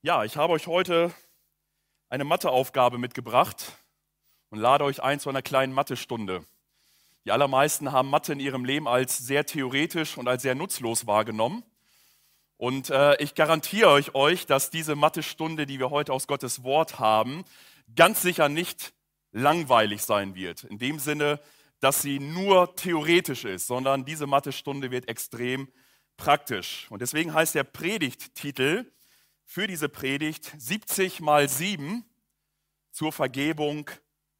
Ja, ich habe euch heute eine Matheaufgabe mitgebracht und lade euch ein zu einer kleinen Mathestunde. Die allermeisten haben Mathe in ihrem Leben als sehr theoretisch und als sehr nutzlos wahrgenommen. Und äh, ich garantiere euch, euch, dass diese Mathestunde, die wir heute aus Gottes Wort haben, ganz sicher nicht langweilig sein wird. In dem Sinne, dass sie nur theoretisch ist, sondern diese Mathestunde wird extrem praktisch. Und deswegen heißt der Predigttitel für diese Predigt 70 mal 7 zur Vergebung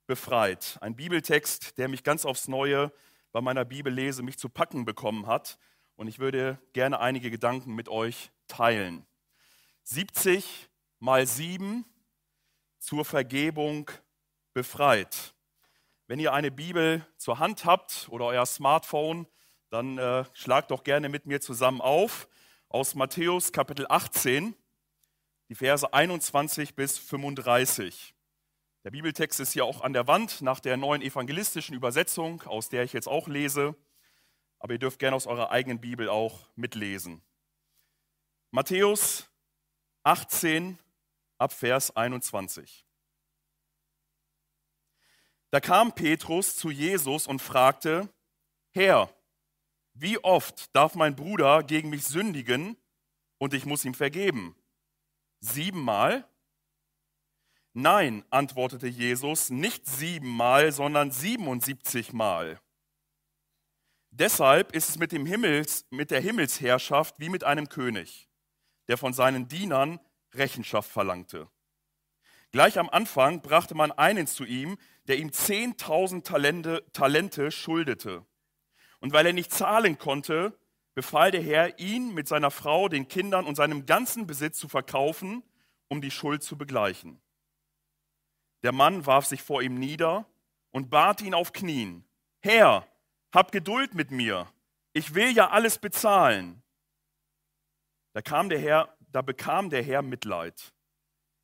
befreit. Ein Bibeltext, der mich ganz aufs Neue bei meiner Bibellese mich zu packen bekommen hat. Und ich würde gerne einige Gedanken mit euch teilen. 70 mal 7 zur Vergebung befreit. Wenn ihr eine Bibel zur Hand habt oder euer Smartphone, dann äh, schlagt doch gerne mit mir zusammen auf aus Matthäus Kapitel 18 die Verse 21 bis 35. Der Bibeltext ist hier auch an der Wand nach der neuen evangelistischen Übersetzung, aus der ich jetzt auch lese. Aber ihr dürft gerne aus eurer eigenen Bibel auch mitlesen. Matthäus 18 ab Vers 21. Da kam Petrus zu Jesus und fragte, Herr, wie oft darf mein Bruder gegen mich sündigen und ich muss ihm vergeben? Siebenmal? Nein, antwortete Jesus, nicht siebenmal, sondern siebenundsiebzigmal. Deshalb ist es mit, dem Himmels, mit der Himmelsherrschaft wie mit einem König, der von seinen Dienern Rechenschaft verlangte. Gleich am Anfang brachte man einen zu ihm, der ihm zehntausend Talente, Talente schuldete. Und weil er nicht zahlen konnte, befahl der Herr, ihn mit seiner Frau, den Kindern und seinem ganzen Besitz zu verkaufen, um die Schuld zu begleichen. Der Mann warf sich vor ihm nieder und bat ihn auf Knien, Herr, hab Geduld mit mir, ich will ja alles bezahlen. Da, kam der Herr, da bekam der Herr Mitleid.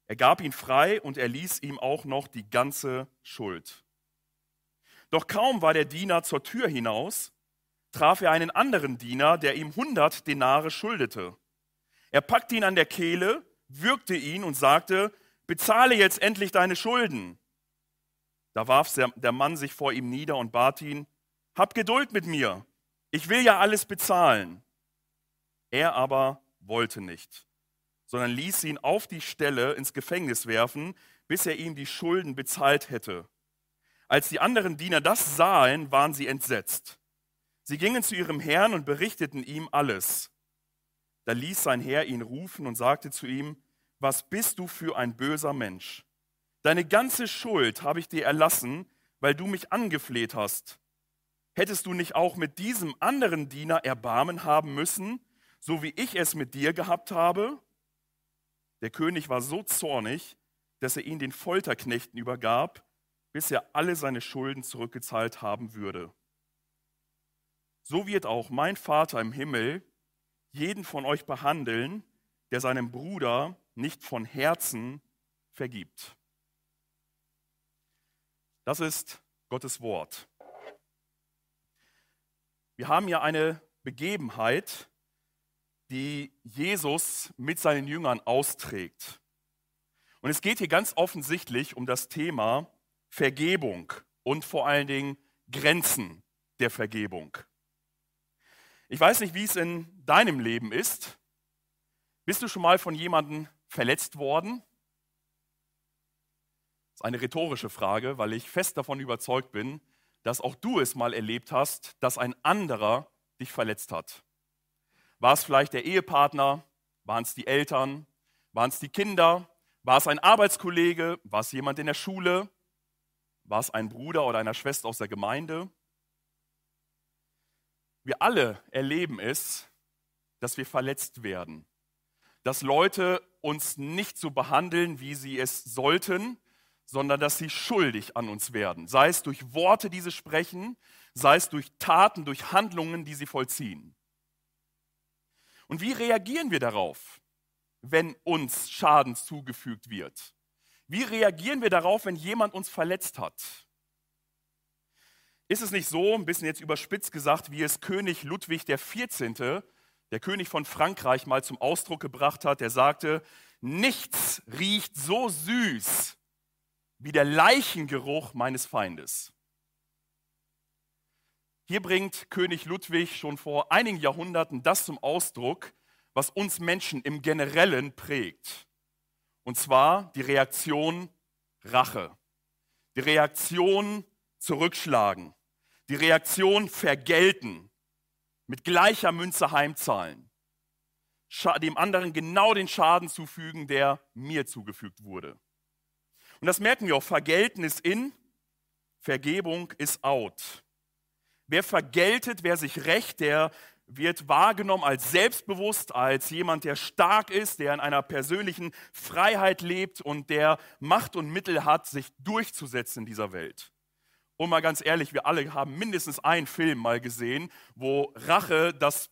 Er gab ihn frei und er ließ ihm auch noch die ganze Schuld. Doch kaum war der Diener zur Tür hinaus, traf er einen anderen Diener, der ihm hundert Denare schuldete. Er packte ihn an der Kehle, würgte ihn und sagte, bezahle jetzt endlich deine Schulden. Da warf der Mann sich vor ihm nieder und bat ihn, hab Geduld mit mir, ich will ja alles bezahlen. Er aber wollte nicht, sondern ließ ihn auf die Stelle ins Gefängnis werfen, bis er ihm die Schulden bezahlt hätte. Als die anderen Diener das sahen, waren sie entsetzt. Sie gingen zu ihrem Herrn und berichteten ihm alles. Da ließ sein Herr ihn rufen und sagte zu ihm, was bist du für ein böser Mensch? Deine ganze Schuld habe ich dir erlassen, weil du mich angefleht hast. Hättest du nicht auch mit diesem anderen Diener Erbarmen haben müssen, so wie ich es mit dir gehabt habe? Der König war so zornig, dass er ihn den Folterknechten übergab, bis er alle seine Schulden zurückgezahlt haben würde so wird auch mein Vater im Himmel jeden von euch behandeln, der seinem Bruder nicht von Herzen vergibt. Das ist Gottes Wort. Wir haben ja eine Begebenheit, die Jesus mit seinen Jüngern austrägt. Und es geht hier ganz offensichtlich um das Thema Vergebung und vor allen Dingen Grenzen der Vergebung. Ich weiß nicht, wie es in deinem Leben ist. Bist du schon mal von jemandem verletzt worden? Das ist eine rhetorische Frage, weil ich fest davon überzeugt bin, dass auch du es mal erlebt hast, dass ein anderer dich verletzt hat. War es vielleicht der Ehepartner? Waren es die Eltern? Waren es die Kinder? War es ein Arbeitskollege? War es jemand in der Schule? War es ein Bruder oder eine Schwester aus der Gemeinde? Wir alle erleben es, dass wir verletzt werden, dass Leute uns nicht so behandeln, wie sie es sollten, sondern dass sie schuldig an uns werden, sei es durch Worte, die sie sprechen, sei es durch Taten, durch Handlungen, die sie vollziehen. Und wie reagieren wir darauf, wenn uns Schaden zugefügt wird? Wie reagieren wir darauf, wenn jemand uns verletzt hat? Ist es nicht so, ein bisschen jetzt überspitzt gesagt, wie es König Ludwig XIV., der König von Frankreich, mal zum Ausdruck gebracht hat, der sagte, nichts riecht so süß wie der Leichengeruch meines Feindes. Hier bringt König Ludwig schon vor einigen Jahrhunderten das zum Ausdruck, was uns Menschen im Generellen prägt. Und zwar die Reaktion Rache, die Reaktion Zurückschlagen, die Reaktion Vergelten, mit gleicher Münze heimzahlen, dem anderen genau den Schaden zufügen, der mir zugefügt wurde. Und das merken wir auch, Vergelten ist in, Vergebung ist out. Wer vergeltet, wer sich rächt, der wird wahrgenommen als selbstbewusst, als jemand, der stark ist, der in einer persönlichen Freiheit lebt und der Macht und Mittel hat, sich durchzusetzen in dieser Welt. Und mal ganz ehrlich, wir alle haben mindestens einen Film mal gesehen, wo Rache das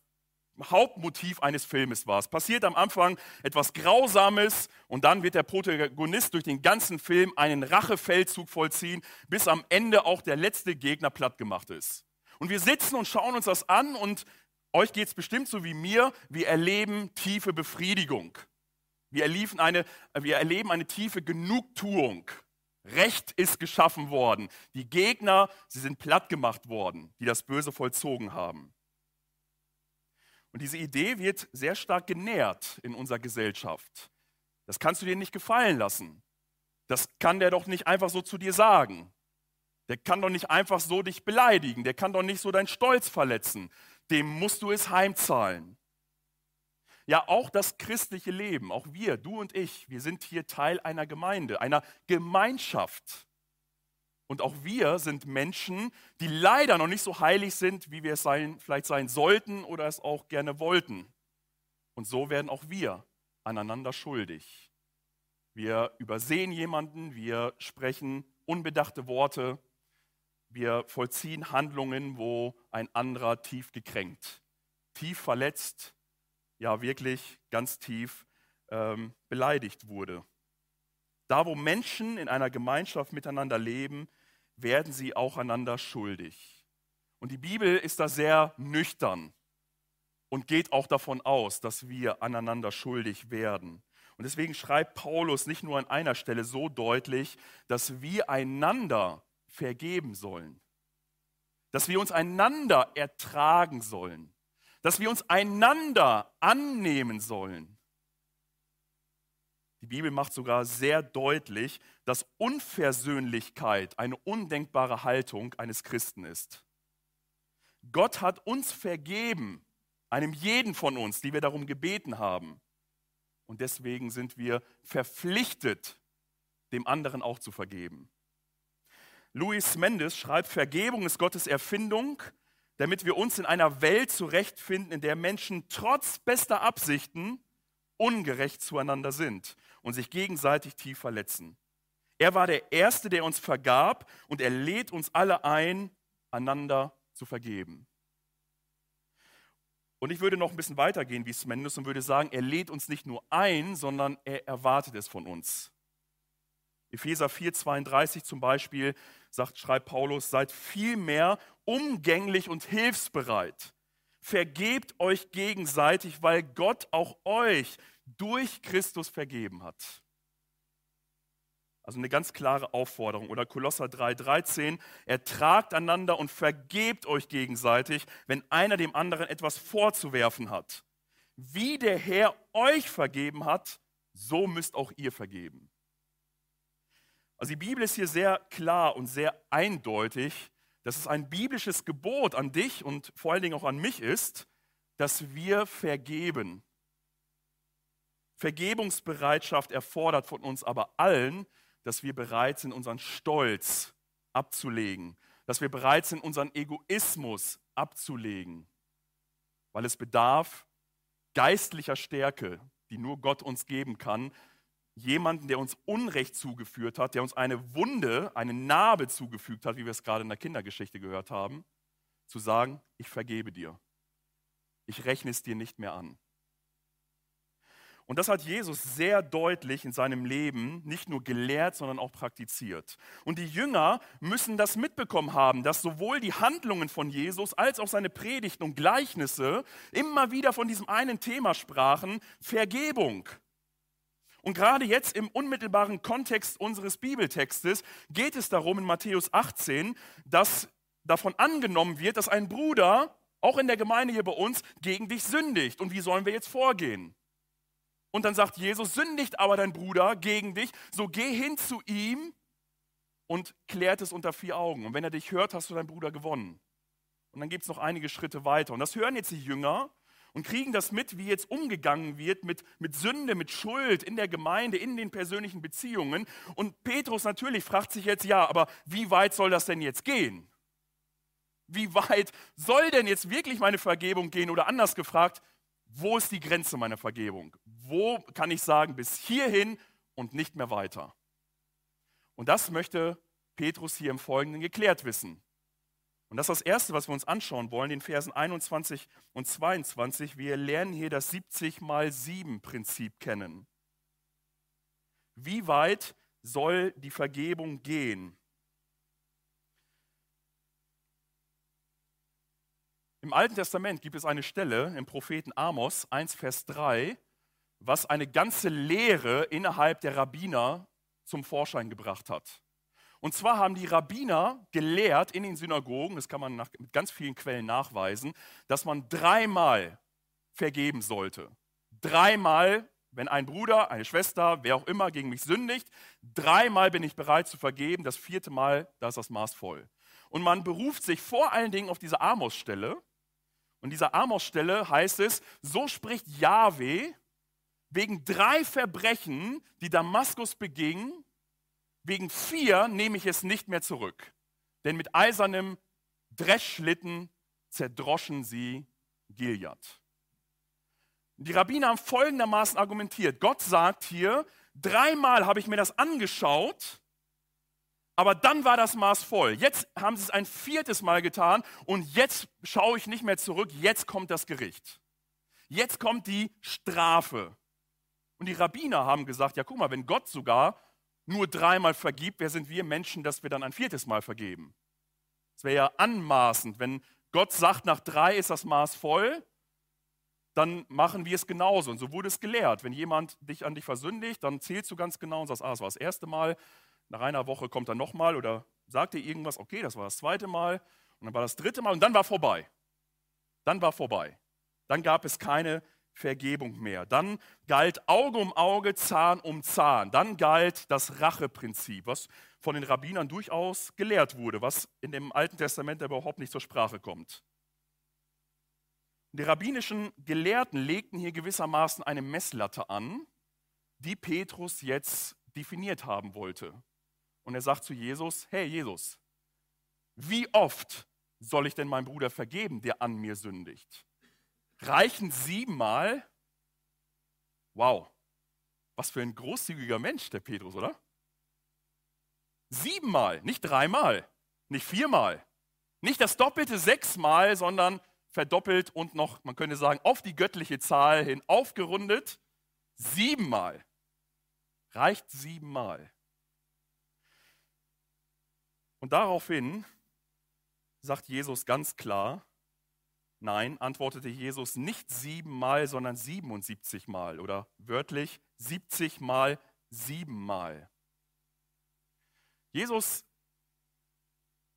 Hauptmotiv eines Filmes war. Es passiert am Anfang etwas Grausames und dann wird der Protagonist durch den ganzen Film einen Rachefeldzug vollziehen, bis am Ende auch der letzte Gegner platt gemacht ist. Und wir sitzen und schauen uns das an und euch geht es bestimmt so wie mir, wir erleben tiefe Befriedigung. Wir eine, wir erleben eine tiefe Genugtuung. Recht ist geschaffen worden. Die Gegner, sie sind platt gemacht worden, die das Böse vollzogen haben. Und diese Idee wird sehr stark genährt in unserer Gesellschaft. Das kannst du dir nicht gefallen lassen. Das kann der doch nicht einfach so zu dir sagen. Der kann doch nicht einfach so dich beleidigen. Der kann doch nicht so deinen Stolz verletzen. Dem musst du es heimzahlen. Ja, auch das christliche Leben, auch wir, du und ich, wir sind hier Teil einer Gemeinde, einer Gemeinschaft. Und auch wir sind Menschen, die leider noch nicht so heilig sind, wie wir es sein, vielleicht sein sollten oder es auch gerne wollten. Und so werden auch wir aneinander schuldig. Wir übersehen jemanden, wir sprechen unbedachte Worte, wir vollziehen Handlungen, wo ein anderer tief gekränkt, tief verletzt, ja wirklich ganz tief ähm, beleidigt wurde. Da, wo Menschen in einer Gemeinschaft miteinander leben, werden sie auch einander schuldig. Und die Bibel ist da sehr nüchtern und geht auch davon aus, dass wir aneinander schuldig werden. Und deswegen schreibt Paulus nicht nur an einer Stelle so deutlich, dass wir einander vergeben sollen, dass wir uns einander ertragen sollen, dass wir uns einander annehmen sollen. Die Bibel macht sogar sehr deutlich, dass Unversöhnlichkeit eine undenkbare Haltung eines Christen ist. Gott hat uns vergeben, einem jeden von uns, die wir darum gebeten haben. Und deswegen sind wir verpflichtet, dem anderen auch zu vergeben. Luis Mendes schreibt, Vergebung ist Gottes Erfindung, damit wir uns in einer Welt zurechtfinden, in der Menschen trotz bester Absichten ungerecht zueinander sind und sich gegenseitig tief verletzen. Er war der Erste, der uns vergab und er lädt uns alle ein, einander zu vergeben. Und ich würde noch ein bisschen weitergehen wie Smendes und würde sagen, er lädt uns nicht nur ein, sondern er erwartet es von uns. Epheser 4,32 zum Beispiel sagt, schreibt Paulus, seid vielmehr umgänglich und hilfsbereit. Vergebt euch gegenseitig, weil Gott auch euch durch Christus vergeben hat. Also eine ganz klare Aufforderung. Oder Kolosser 3,13, ertragt einander und vergebt euch gegenseitig, wenn einer dem anderen etwas vorzuwerfen hat. Wie der Herr euch vergeben hat, so müsst auch ihr vergeben. Also die Bibel ist hier sehr klar und sehr eindeutig, dass es ein biblisches Gebot an dich und vor allen Dingen auch an mich ist, dass wir vergeben. Vergebungsbereitschaft erfordert von uns aber allen, dass wir bereit sind, unseren Stolz abzulegen, dass wir bereit sind, unseren Egoismus abzulegen, weil es bedarf geistlicher Stärke, die nur Gott uns geben kann, jemanden, der uns Unrecht zugeführt hat, der uns eine Wunde, eine Narbe zugefügt hat, wie wir es gerade in der Kindergeschichte gehört haben, zu sagen, ich vergebe dir. Ich rechne es dir nicht mehr an. Und das hat Jesus sehr deutlich in seinem Leben nicht nur gelehrt, sondern auch praktiziert. Und die Jünger müssen das mitbekommen haben, dass sowohl die Handlungen von Jesus als auch seine Predigten und Gleichnisse immer wieder von diesem einen Thema sprachen, Vergebung. Und gerade jetzt im unmittelbaren Kontext unseres Bibeltextes geht es darum in Matthäus 18, dass davon angenommen wird, dass ein Bruder, auch in der Gemeinde hier bei uns, gegen dich sündigt. Und wie sollen wir jetzt vorgehen? Und dann sagt Jesus, sündigt aber dein Bruder gegen dich, so geh hin zu ihm und klärt es unter vier Augen. Und wenn er dich hört, hast du deinen Bruder gewonnen. Und dann gibt es noch einige Schritte weiter. Und das hören jetzt die Jünger und kriegen das mit, wie jetzt umgegangen wird mit, mit Sünde, mit Schuld in der Gemeinde, in den persönlichen Beziehungen. Und Petrus natürlich fragt sich jetzt, ja, aber wie weit soll das denn jetzt gehen? Wie weit soll denn jetzt wirklich meine Vergebung gehen? Oder anders gefragt, wo ist die Grenze meiner Vergebung? Wo kann ich sagen, bis hierhin und nicht mehr weiter? Und das möchte Petrus hier im Folgenden geklärt wissen. Und das ist das Erste, was wir uns anschauen wollen, den Versen 21 und 22. Wir lernen hier das 70 mal 7 Prinzip kennen. Wie weit soll die Vergebung gehen? Im Alten Testament gibt es eine Stelle im Propheten Amos 1, Vers 3, was eine ganze Lehre innerhalb der Rabbiner zum Vorschein gebracht hat. Und zwar haben die Rabbiner gelehrt in den Synagogen, das kann man nach, mit ganz vielen Quellen nachweisen, dass man dreimal vergeben sollte. Dreimal, wenn ein Bruder, eine Schwester, wer auch immer gegen mich sündigt, dreimal bin ich bereit zu vergeben, das vierte Mal, da ist das Maß voll. Und man beruft sich vor allen Dingen auf diese Amos-Stelle. Und dieser Amos-Stelle heißt es, so spricht Yahweh, wegen drei Verbrechen, die Damaskus beging, wegen vier nehme ich es nicht mehr zurück. Denn mit eisernem Dreschschlitten zerdroschen sie Gilead. Die Rabbiner haben folgendermaßen argumentiert. Gott sagt hier, dreimal habe ich mir das angeschaut, aber dann war das Maß voll. Jetzt haben sie es ein viertes Mal getan und jetzt schaue ich nicht mehr zurück, jetzt kommt das Gericht. Jetzt kommt die Strafe. Und die Rabbiner haben gesagt, ja guck mal, wenn Gott sogar nur dreimal vergibt, wer sind wir Menschen, dass wir dann ein viertes Mal vergeben? Es wäre ja anmaßend, wenn Gott sagt, nach drei ist das Maß voll, dann machen wir es genauso. Und so wurde es gelehrt. Wenn jemand dich an dich versündigt, dann zählst du ganz genau und sagst, ah, das war das erste Mal, nach einer Woche kommt er nochmal oder sagt dir irgendwas, okay, das war das zweite Mal und dann war das dritte Mal und dann war vorbei. Dann war vorbei. Dann gab es keine Vergebung mehr. Dann galt Auge um Auge, Zahn um Zahn. Dann galt das Racheprinzip, was von den Rabbinern durchaus gelehrt wurde, was in dem Alten Testament überhaupt nicht zur Sprache kommt. Die rabbinischen Gelehrten legten hier gewissermaßen eine Messlatte an, die Petrus jetzt definiert haben wollte. Und er sagt zu Jesus, hey Jesus, wie oft soll ich denn meinem Bruder vergeben, der an mir sündigt? Reichen siebenmal. Wow, was für ein großzügiger Mensch, der Petrus, oder? Siebenmal, nicht dreimal, nicht viermal, nicht das doppelte sechsmal, sondern verdoppelt und noch, man könnte sagen, auf die göttliche Zahl hin aufgerundet. Siebenmal. Reicht siebenmal. Und daraufhin sagt Jesus ganz klar, Nein, antwortete Jesus nicht siebenmal, sondern 77 Mal oder wörtlich 70 Mal siebenmal. Jesus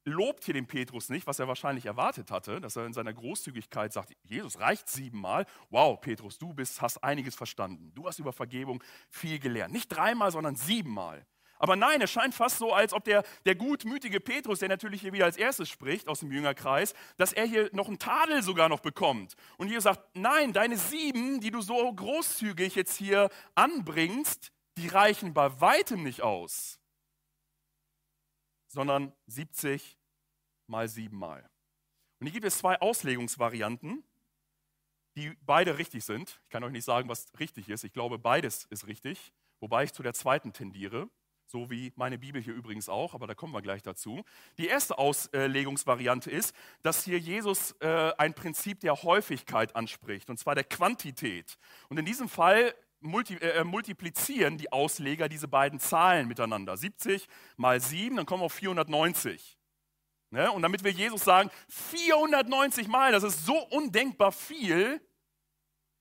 lobt hier den Petrus nicht, was er wahrscheinlich erwartet hatte, dass er in seiner Großzügigkeit sagt, Jesus reicht siebenmal. Wow, Petrus, du bist, hast einiges verstanden. Du hast über Vergebung viel gelernt. Nicht dreimal, sondern siebenmal. Aber nein, es scheint fast so, als ob der, der gutmütige Petrus, der natürlich hier wieder als erstes spricht aus dem Jüngerkreis, dass er hier noch einen Tadel sogar noch bekommt. Und hier sagt, nein, deine sieben, die du so großzügig jetzt hier anbringst, die reichen bei weitem nicht aus, sondern 70 mal sieben mal. Und hier gibt es zwei Auslegungsvarianten, die beide richtig sind. Ich kann euch nicht sagen, was richtig ist. Ich glaube, beides ist richtig, wobei ich zu der zweiten tendiere so wie meine Bibel hier übrigens auch, aber da kommen wir gleich dazu. Die erste Auslegungsvariante ist, dass hier Jesus äh, ein Prinzip der Häufigkeit anspricht, und zwar der Quantität. Und in diesem Fall multi, äh, multiplizieren die Ausleger diese beiden Zahlen miteinander. 70 mal 7, dann kommen wir auf 490. Ne? Und damit will Jesus sagen, 490 Mal, das ist so undenkbar viel,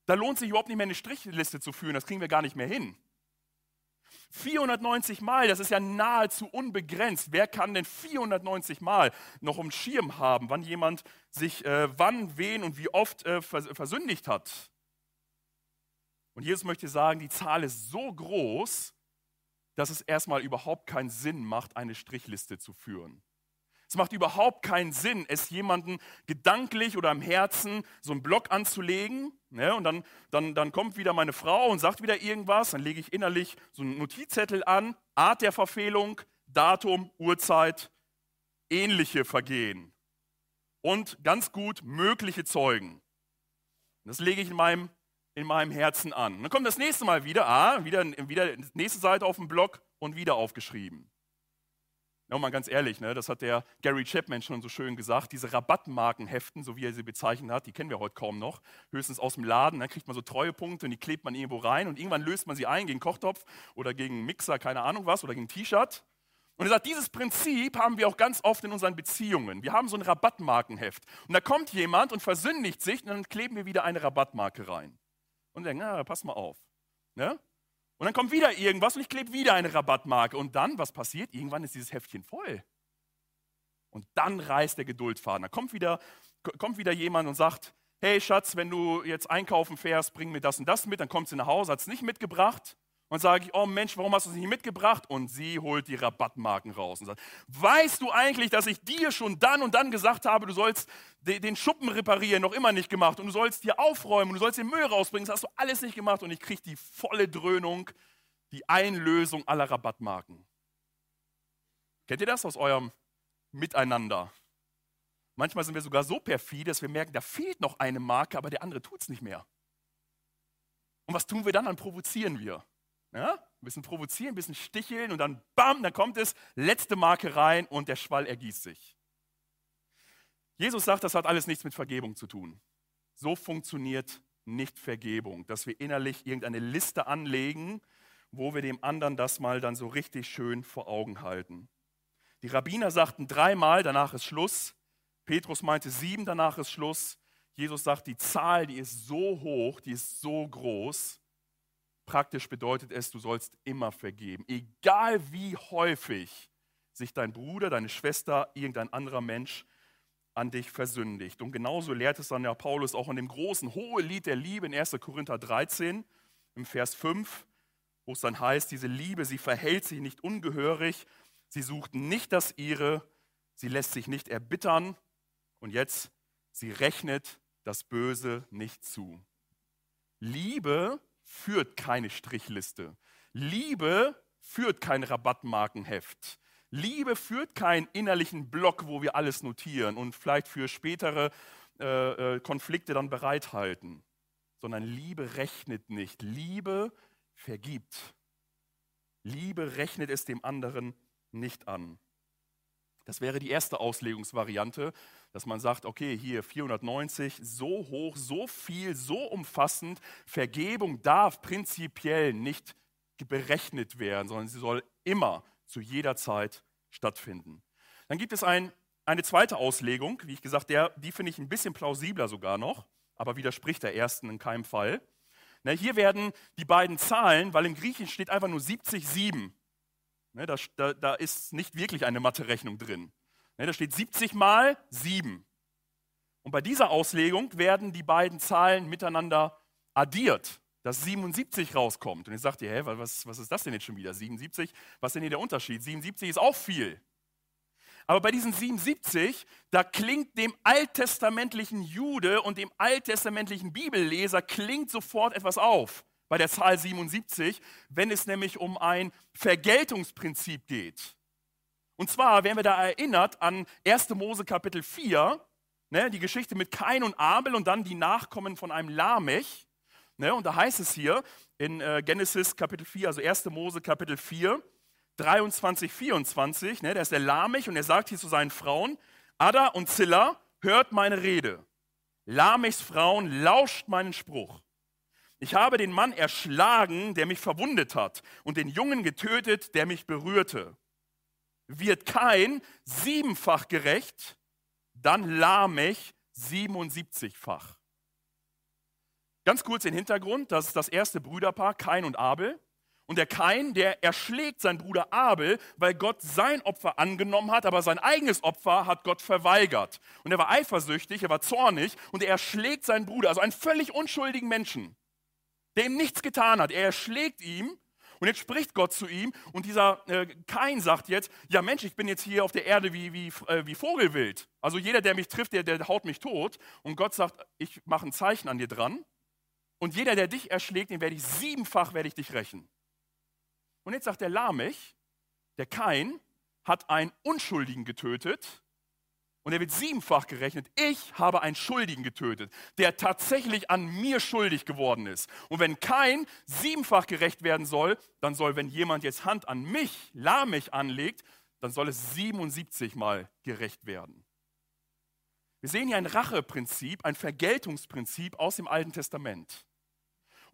da lohnt sich überhaupt nicht mehr eine Strichliste zu führen, das kriegen wir gar nicht mehr hin. 490 Mal, das ist ja nahezu unbegrenzt. Wer kann denn 490 Mal noch im Schirm haben, wann jemand sich äh, wann, wen und wie oft äh, versündigt hat? Und Jesus möchte sagen, die Zahl ist so groß, dass es erstmal überhaupt keinen Sinn macht, eine Strichliste zu führen. Es macht überhaupt keinen Sinn, es jemanden gedanklich oder im Herzen so einen Block anzulegen. Ne? Und dann, dann, dann kommt wieder meine Frau und sagt wieder irgendwas. Dann lege ich innerlich so einen Notizzettel an. Art der Verfehlung, Datum, Uhrzeit, ähnliche Vergehen. Und ganz gut mögliche Zeugen. Das lege ich in meinem, in meinem Herzen an. Dann kommt das nächste Mal wieder, ah, wieder, wieder nächste Seite auf dem Block und wieder aufgeschrieben. Ja, mal ganz ehrlich, ne, das hat der Gary Chapman schon so schön gesagt, diese Rabattmarkenheften, so wie er sie bezeichnet hat, die kennen wir heute kaum noch, höchstens aus dem Laden, dann kriegt man so Treuepunkte und die klebt man irgendwo rein und irgendwann löst man sie ein gegen Kochtopf oder gegen Mixer, keine Ahnung was, oder gegen T-Shirt. Und er sagt, dieses Prinzip haben wir auch ganz oft in unseren Beziehungen. Wir haben so ein Rabattmarkenheft. Und da kommt jemand und versündigt sich und dann kleben wir wieder eine Rabattmarke rein. Und denken, na, pass mal auf. Ne? Und dann kommt wieder irgendwas und ich klebe wieder eine Rabattmarke. Und dann, was passiert? Irgendwann ist dieses Heftchen voll. Und dann reißt der Geduldfaden. Da kommt wieder, kommt wieder jemand und sagt, hey Schatz, wenn du jetzt einkaufen fährst, bring mir das und das mit. Dann kommt sie nach Hause, hat es nicht mitgebracht. Und sage ich, oh Mensch, warum hast du es nicht mitgebracht? Und sie holt die Rabattmarken raus und sagt, weißt du eigentlich, dass ich dir schon dann und dann gesagt habe, du sollst den Schuppen reparieren, noch immer nicht gemacht und du sollst hier aufräumen und du sollst den Müll rausbringen, das hast du alles nicht gemacht und ich kriege die volle Dröhnung, die Einlösung aller Rabattmarken. Kennt ihr das aus eurem Miteinander? Manchmal sind wir sogar so perfide, dass wir merken, da fehlt noch eine Marke, aber der andere tut es nicht mehr. Und was tun wir dann? Dann provozieren wir. Ja? Ein bisschen provozieren, ein bisschen sticheln und dann bam, dann kommt es, letzte Marke rein und der Schwall ergießt sich. Jesus sagt, das hat alles nichts mit Vergebung zu tun. So funktioniert nicht Vergebung, dass wir innerlich irgendeine Liste anlegen, wo wir dem anderen das mal dann so richtig schön vor Augen halten. Die Rabbiner sagten dreimal, danach ist Schluss. Petrus meinte sieben, danach ist Schluss. Jesus sagt, die Zahl, die ist so hoch, die ist so groß, Praktisch bedeutet es, du sollst immer vergeben, egal wie häufig sich dein Bruder, deine Schwester, irgendein anderer Mensch an dich versündigt. Und genauso lehrt es dann ja Paulus auch in dem großen Hohelied der Liebe in 1. Korinther 13, im Vers 5, wo es dann heißt, diese Liebe, sie verhält sich nicht ungehörig, sie sucht nicht das ihre, sie lässt sich nicht erbittern und jetzt, sie rechnet das Böse nicht zu. Liebe führt keine Strichliste. Liebe führt kein Rabattmarkenheft. Liebe führt keinen innerlichen Block, wo wir alles notieren und vielleicht für spätere äh, äh, Konflikte dann bereithalten. Sondern Liebe rechnet nicht. Liebe vergibt. Liebe rechnet es dem anderen nicht an. Das wäre die erste Auslegungsvariante, dass man sagt, okay, hier 490, so hoch, so viel, so umfassend, Vergebung darf prinzipiell nicht berechnet werden, sondern sie soll immer zu jeder Zeit stattfinden. Dann gibt es ein, eine zweite Auslegung, wie ich gesagt, der, die finde ich ein bisschen plausibler sogar noch, aber widerspricht der ersten in keinem Fall. Na, hier werden die beiden Zahlen, weil im Griechischen steht einfach nur 70, 7. Ne, da, da, da, ist nicht wirklich eine Mathe-Rechnung drin. Ne, da steht 70 mal 7. Und bei dieser Auslegung werden die beiden Zahlen miteinander addiert, dass 77 rauskommt. Und jetzt sagt ihr, hä, was, was ist das denn jetzt schon wieder? 77? Was ist denn hier der Unterschied? 77 ist auch viel. Aber bei diesen 77, da klingt dem alttestamentlichen Jude und dem alttestamentlichen Bibelleser klingt sofort etwas auf bei der Zahl 77, wenn es nämlich um ein Vergeltungsprinzip geht. Und zwar werden wir da erinnert an 1. Mose Kapitel 4, ne, die Geschichte mit Kain und Abel und dann die Nachkommen von einem Lamech. Ne, und da heißt es hier in äh, Genesis Kapitel 4, also 1. Mose Kapitel 4, 23, 24, ne, da ist der Lamech und er sagt hier zu seinen Frauen, Ada und Zilla, hört meine Rede. Lamechs Frauen lauscht meinen Spruch. Ich habe den Mann erschlagen, der mich verwundet hat, und den Jungen getötet, der mich berührte. Wird kein siebenfach gerecht, dann Lamech 77-fach. Ganz kurz den Hintergrund, das ist das erste Brüderpaar, Kain und Abel. Und der Kain, der erschlägt seinen Bruder Abel, weil Gott sein Opfer angenommen hat, aber sein eigenes Opfer hat Gott verweigert. Und er war eifersüchtig, er war zornig und er erschlägt seinen Bruder, also einen völlig unschuldigen Menschen, der ihm nichts getan hat. Er erschlägt ihn und jetzt spricht Gott zu ihm und dieser äh, Kain sagt jetzt, ja Mensch, ich bin jetzt hier auf der Erde wie, wie, äh, wie Vogelwild. Also jeder, der mich trifft, der, der haut mich tot. Und Gott sagt, ich mache ein Zeichen an dir dran. Und jeder, der dich erschlägt, den werde ich siebenfach werde ich dich rächen. Und jetzt sagt der Lamech, der Kain, hat einen Unschuldigen getötet und er wird siebenfach gerechnet. Ich habe einen Schuldigen getötet, der tatsächlich an mir schuldig geworden ist. Und wenn kein siebenfach gerecht werden soll, dann soll, wenn jemand jetzt Hand an mich, Lamech anlegt, dann soll es 77 Mal gerecht werden. Wir sehen hier ein Racheprinzip, ein Vergeltungsprinzip aus dem Alten Testament.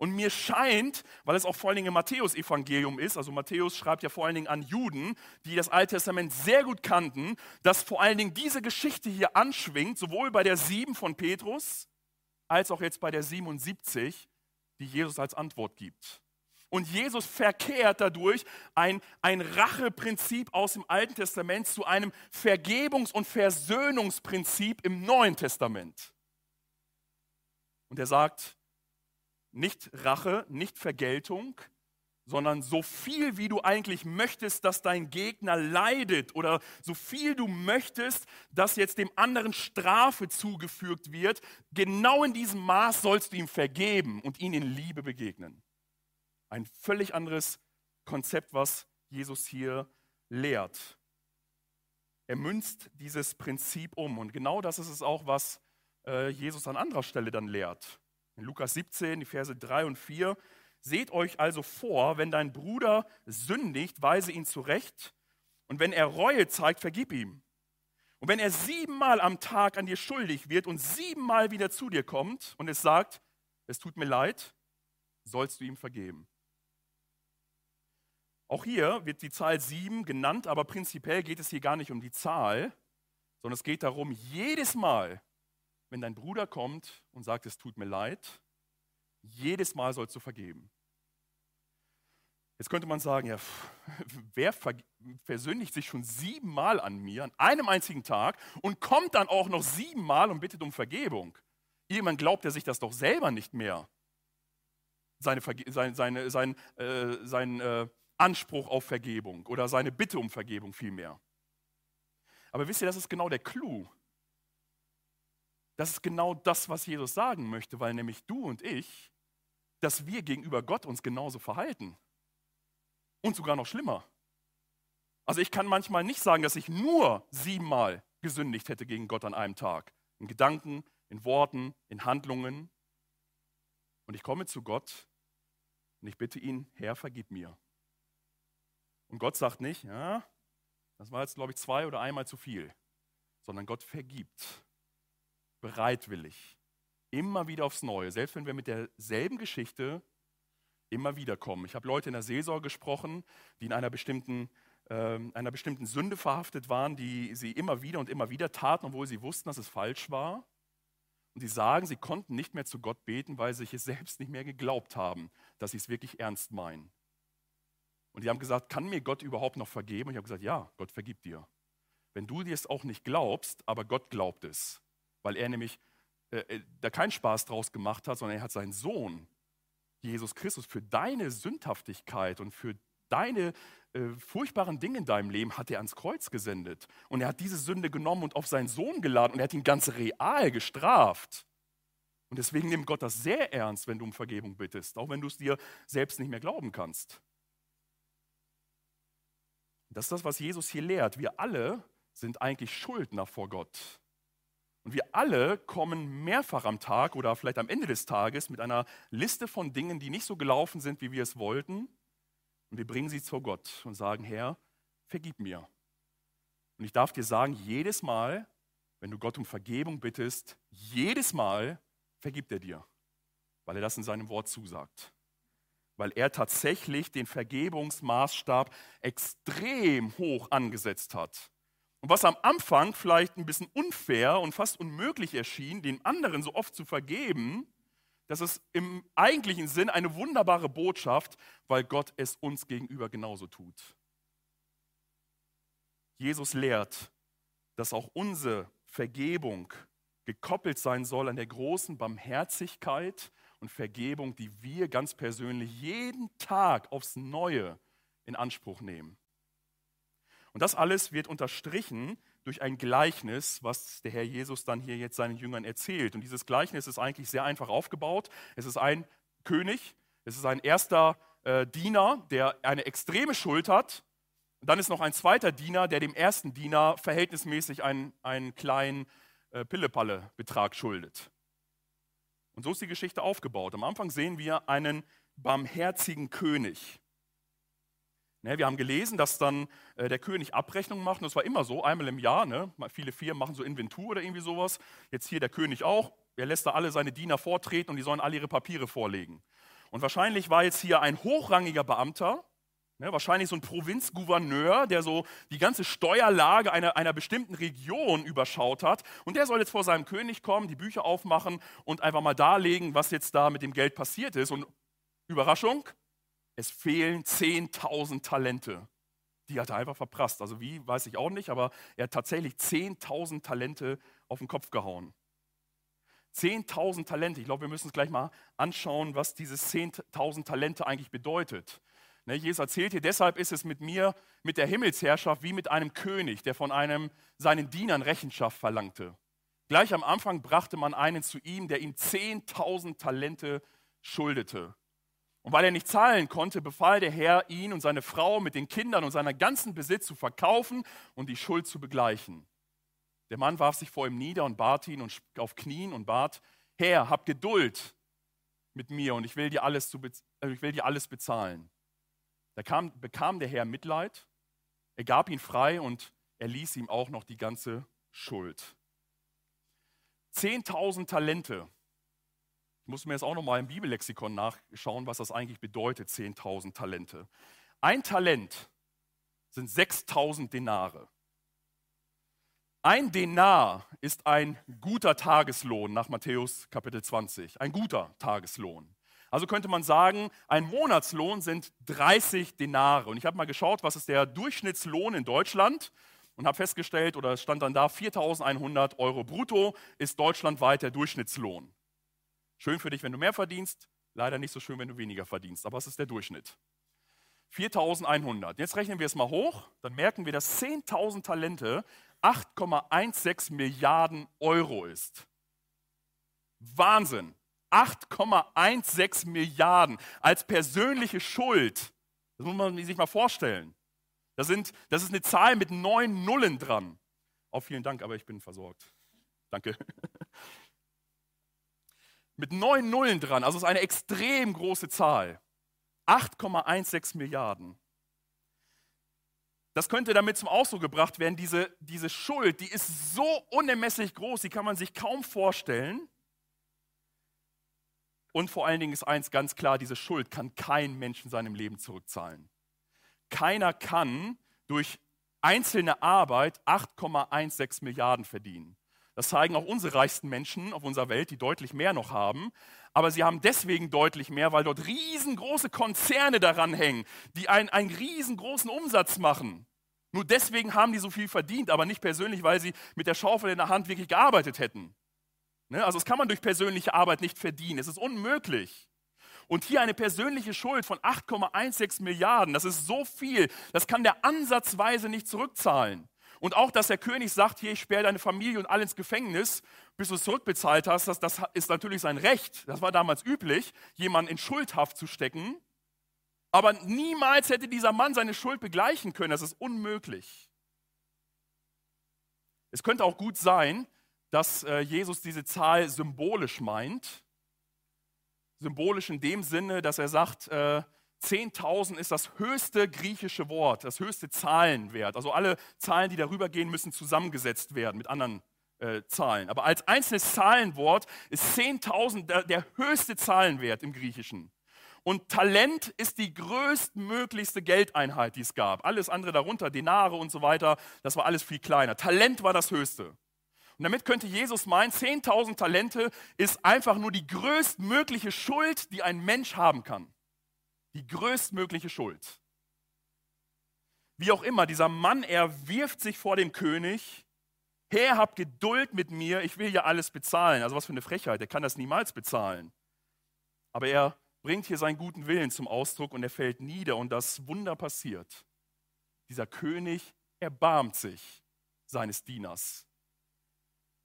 Und mir scheint, weil es auch vor allen Dingen im Matthäus-Evangelium ist, also Matthäus schreibt ja vor allen Dingen an Juden, die das Alte Testament sehr gut kannten, dass vor allen Dingen diese Geschichte hier anschwingt, sowohl bei der 7 von Petrus, als auch jetzt bei der 77, die Jesus als Antwort gibt. Und Jesus verkehrt dadurch ein, ein Racheprinzip aus dem Alten Testament zu einem Vergebungs- und Versöhnungsprinzip im Neuen Testament. Und er sagt, nicht Rache, nicht Vergeltung, sondern so viel, wie du eigentlich möchtest, dass dein Gegner leidet oder so viel du möchtest, dass jetzt dem anderen Strafe zugefügt wird, genau in diesem Maß sollst du ihm vergeben und ihn in Liebe begegnen. Ein völlig anderes Konzept, was Jesus hier lehrt. Er münzt dieses Prinzip um und genau das ist es auch, was äh, Jesus an anderer Stelle dann lehrt. In Lukas 17, die Verse 3 und 4. Seht euch also vor, wenn dein Bruder sündigt, weise ihn zurecht. Und wenn er Reue zeigt, vergib ihm. Und wenn er siebenmal am Tag an dir schuldig wird und siebenmal wieder zu dir kommt und es sagt, es tut mir leid, sollst du ihm vergeben. Auch hier wird die Zahl sieben genannt, aber prinzipiell geht es hier gar nicht um die Zahl, sondern es geht darum, jedes Mal, wenn dein Bruder kommt und sagt, es tut mir leid, jedes Mal sollst du vergeben. Jetzt könnte man sagen, ja, wer versündigt sich schon siebenmal an mir, an einem einzigen Tag und kommt dann auch noch siebenmal und bittet um Vergebung? Jemand glaubt er sich das doch selber nicht mehr. Seine, seine, seine, sein, äh, sein äh, Anspruch auf Vergebung oder seine Bitte um Vergebung vielmehr. Aber wisst ihr, das ist genau der Clou. Das ist genau das, was Jesus sagen möchte, weil nämlich du und ich, dass wir gegenüber Gott uns genauso verhalten. Und sogar noch schlimmer. Also ich kann manchmal nicht sagen, dass ich nur siebenmal gesündigt hätte gegen Gott an einem Tag. In Gedanken, in Worten, in Handlungen. Und ich komme zu Gott und ich bitte ihn, Herr, vergib mir. Und Gott sagt nicht, ja, das war jetzt, glaube ich, zwei oder einmal zu viel, sondern Gott vergibt bereitwillig. Immer wieder aufs Neue, selbst wenn wir mit derselben Geschichte immer wieder kommen. Ich habe Leute in der Seelsorge gesprochen, die in einer bestimmten, äh, einer bestimmten Sünde verhaftet waren, die sie immer wieder und immer wieder taten, obwohl sie wussten, dass es falsch war. Und sie sagen, sie konnten nicht mehr zu Gott beten, weil sie sich es selbst nicht mehr geglaubt haben, dass sie es wirklich ernst meinen. Und die haben gesagt, kann mir Gott überhaupt noch vergeben? Und ich habe gesagt, ja, Gott vergibt dir. Wenn du dir es auch nicht glaubst, aber Gott glaubt es weil er nämlich äh, äh, da keinen Spaß draus gemacht hat, sondern er hat seinen Sohn, Jesus Christus, für deine Sündhaftigkeit und für deine äh, furchtbaren Dinge in deinem Leben hat er ans Kreuz gesendet. Und er hat diese Sünde genommen und auf seinen Sohn geladen und er hat ihn ganz real gestraft. Und deswegen nimmt Gott das sehr ernst, wenn du um Vergebung bittest, auch wenn du es dir selbst nicht mehr glauben kannst. Das ist das, was Jesus hier lehrt. Wir alle sind eigentlich Schuldner vor Gott. Und wir alle kommen mehrfach am Tag oder vielleicht am Ende des Tages mit einer Liste von Dingen, die nicht so gelaufen sind, wie wir es wollten. Und wir bringen sie zu Gott und sagen, Herr, vergib mir. Und ich darf dir sagen, jedes Mal, wenn du Gott um Vergebung bittest, jedes Mal vergibt er dir, weil er das in seinem Wort zusagt. Weil er tatsächlich den Vergebungsmaßstab extrem hoch angesetzt hat. Und was am Anfang vielleicht ein bisschen unfair und fast unmöglich erschien, den anderen so oft zu vergeben, das ist im eigentlichen Sinn eine wunderbare Botschaft, weil Gott es uns gegenüber genauso tut. Jesus lehrt, dass auch unsere Vergebung gekoppelt sein soll an der großen Barmherzigkeit und Vergebung, die wir ganz persönlich jeden Tag aufs Neue in Anspruch nehmen. Und das alles wird unterstrichen durch ein Gleichnis, was der Herr Jesus dann hier jetzt seinen Jüngern erzählt. Und dieses Gleichnis ist eigentlich sehr einfach aufgebaut. Es ist ein König, es ist ein erster äh, Diener, der eine extreme Schuld hat. Und dann ist noch ein zweiter Diener, der dem ersten Diener verhältnismäßig einen, einen kleinen äh, Pillepalle-Betrag schuldet. Und so ist die Geschichte aufgebaut. Am Anfang sehen wir einen barmherzigen König. Ne, wir haben gelesen, dass dann äh, der König Abrechnungen macht. Und das war immer so, einmal im Jahr. Ne? Viele Firmen machen so Inventur oder irgendwie sowas. Jetzt hier der König auch. Er lässt da alle seine Diener vortreten und die sollen alle ihre Papiere vorlegen. Und wahrscheinlich war jetzt hier ein hochrangiger Beamter, ne? wahrscheinlich so ein Provinzgouverneur, der so die ganze Steuerlage einer, einer bestimmten Region überschaut hat. Und der soll jetzt vor seinem König kommen, die Bücher aufmachen und einfach mal darlegen, was jetzt da mit dem Geld passiert ist. Und Überraschung, es fehlen 10.000 Talente. Die hat er einfach verprasst. Also wie, weiß ich auch nicht, aber er hat tatsächlich 10.000 Talente auf den Kopf gehauen. 10.000 Talente. Ich glaube, wir müssen uns gleich mal anschauen, was dieses 10.000 Talente eigentlich bedeutet. Ne, Jesus erzählt hier, deshalb ist es mit mir, mit der Himmelsherrschaft, wie mit einem König, der von einem seinen Dienern Rechenschaft verlangte. Gleich am Anfang brachte man einen zu ihm, der ihm 10.000 Talente schuldete. Und weil er nicht zahlen konnte, befahl der Herr, ihn und seine Frau mit den Kindern und seiner ganzen Besitz zu verkaufen und die Schuld zu begleichen. Der Mann warf sich vor ihm nieder und bat ihn und auf Knien und bat, Herr, hab Geduld mit mir und ich will dir alles, zu, äh, ich will dir alles bezahlen. Da kam, bekam der Herr Mitleid, er gab ihn frei und er ließ ihm auch noch die ganze Schuld. Zehntausend Talente ich muss mir jetzt auch nochmal im Bibellexikon nachschauen, was das eigentlich bedeutet, 10.000 Talente. Ein Talent sind 6.000 Denare. Ein Denar ist ein guter Tageslohn nach Matthäus Kapitel 20. Ein guter Tageslohn. Also könnte man sagen, ein Monatslohn sind 30 Denare. Und ich habe mal geschaut, was ist der Durchschnittslohn in Deutschland und habe festgestellt, oder es stand dann da, 4.100 Euro brutto ist deutschlandweit der Durchschnittslohn. Schön für dich, wenn du mehr verdienst, leider nicht so schön, wenn du weniger verdienst, aber es ist der Durchschnitt. 4100. Jetzt rechnen wir es mal hoch, dann merken wir, dass 10.000 Talente 8,16 Milliarden Euro ist. Wahnsinn. 8,16 Milliarden als persönliche Schuld. Das muss man sich mal vorstellen. Das, sind, das ist eine Zahl mit neun Nullen dran. Auch vielen Dank, aber ich bin versorgt. Danke. mit neun Nullen dran. Also es ist eine extrem große Zahl. 8,16 Milliarden. Das könnte damit zum Ausdruck gebracht werden, diese, diese Schuld, die ist so unermesslich groß, die kann man sich kaum vorstellen. Und vor allen Dingen ist eins ganz klar, diese Schuld kann kein Mensch in seinem Leben zurückzahlen. Keiner kann durch einzelne Arbeit 8,16 Milliarden verdienen. Das zeigen auch unsere reichsten Menschen auf unserer Welt, die deutlich mehr noch haben. Aber sie haben deswegen deutlich mehr, weil dort riesengroße Konzerne daran hängen, die einen, einen riesengroßen Umsatz machen. Nur deswegen haben die so viel verdient, aber nicht persönlich, weil sie mit der Schaufel in der Hand wirklich gearbeitet hätten. Ne? Also das kann man durch persönliche Arbeit nicht verdienen. Es ist unmöglich. Und hier eine persönliche Schuld von 8,16 Milliarden, das ist so viel, das kann der ansatzweise nicht zurückzahlen. Und auch, dass der König sagt, hier, ich sperre deine Familie und alle ins Gefängnis, bis du es zurückbezahlt hast, das, das ist natürlich sein Recht. Das war damals üblich, jemanden in Schuldhaft zu stecken. Aber niemals hätte dieser Mann seine Schuld begleichen können. Das ist unmöglich. Es könnte auch gut sein, dass äh, Jesus diese Zahl symbolisch meint. Symbolisch in dem Sinne, dass er sagt, äh, 10.000 ist das höchste griechische Wort, das höchste Zahlenwert. Also alle Zahlen, die darüber gehen, müssen zusammengesetzt werden mit anderen äh, Zahlen. Aber als einzelnes Zahlenwort ist 10.000 der, der höchste Zahlenwert im Griechischen. Und Talent ist die größtmöglichste Geldeinheit, die es gab. Alles andere darunter, Denare und so weiter, das war alles viel kleiner. Talent war das höchste. Und damit könnte Jesus meinen, 10.000 Talente ist einfach nur die größtmögliche Schuld, die ein Mensch haben kann. Die größtmögliche Schuld. Wie auch immer, dieser Mann, er wirft sich vor dem König. Herr, hab Geduld mit mir, ich will ja alles bezahlen. Also was für eine Frechheit, er kann das niemals bezahlen. Aber er bringt hier seinen guten Willen zum Ausdruck und er fällt nieder und das Wunder passiert. Dieser König erbarmt sich seines Dieners.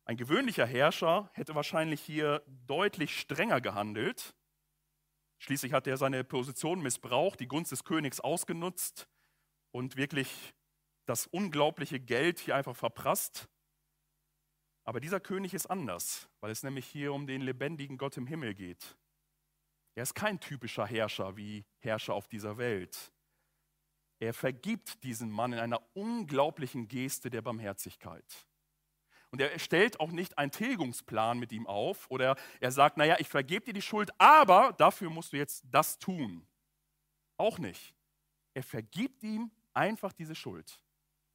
Ein gewöhnlicher Herrscher hätte wahrscheinlich hier deutlich strenger gehandelt. Schließlich hat er seine Position missbraucht, die Gunst des Königs ausgenutzt und wirklich das unglaubliche Geld hier einfach verprasst. Aber dieser König ist anders, weil es nämlich hier um den lebendigen Gott im Himmel geht. Er ist kein typischer Herrscher wie Herrscher auf dieser Welt. Er vergibt diesen Mann in einer unglaublichen Geste der Barmherzigkeit. Und er stellt auch nicht einen Tilgungsplan mit ihm auf oder er sagt, naja, ich vergebe dir die Schuld, aber dafür musst du jetzt das tun. Auch nicht. Er vergibt ihm einfach diese Schuld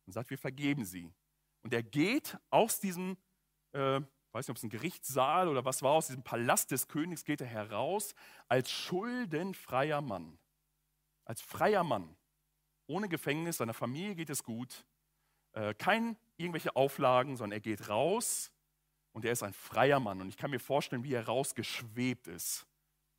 und sagt, wir vergeben sie. Und er geht aus diesem, äh, weiß nicht, ob es ein Gerichtssaal oder was war, aus diesem Palast des Königs geht er heraus als schuldenfreier Mann. Als freier Mann. Ohne Gefängnis, seiner Familie geht es gut. Äh, kein irgendwelche Auflagen, sondern er geht raus und er ist ein freier Mann. Und ich kann mir vorstellen, wie er rausgeschwebt ist.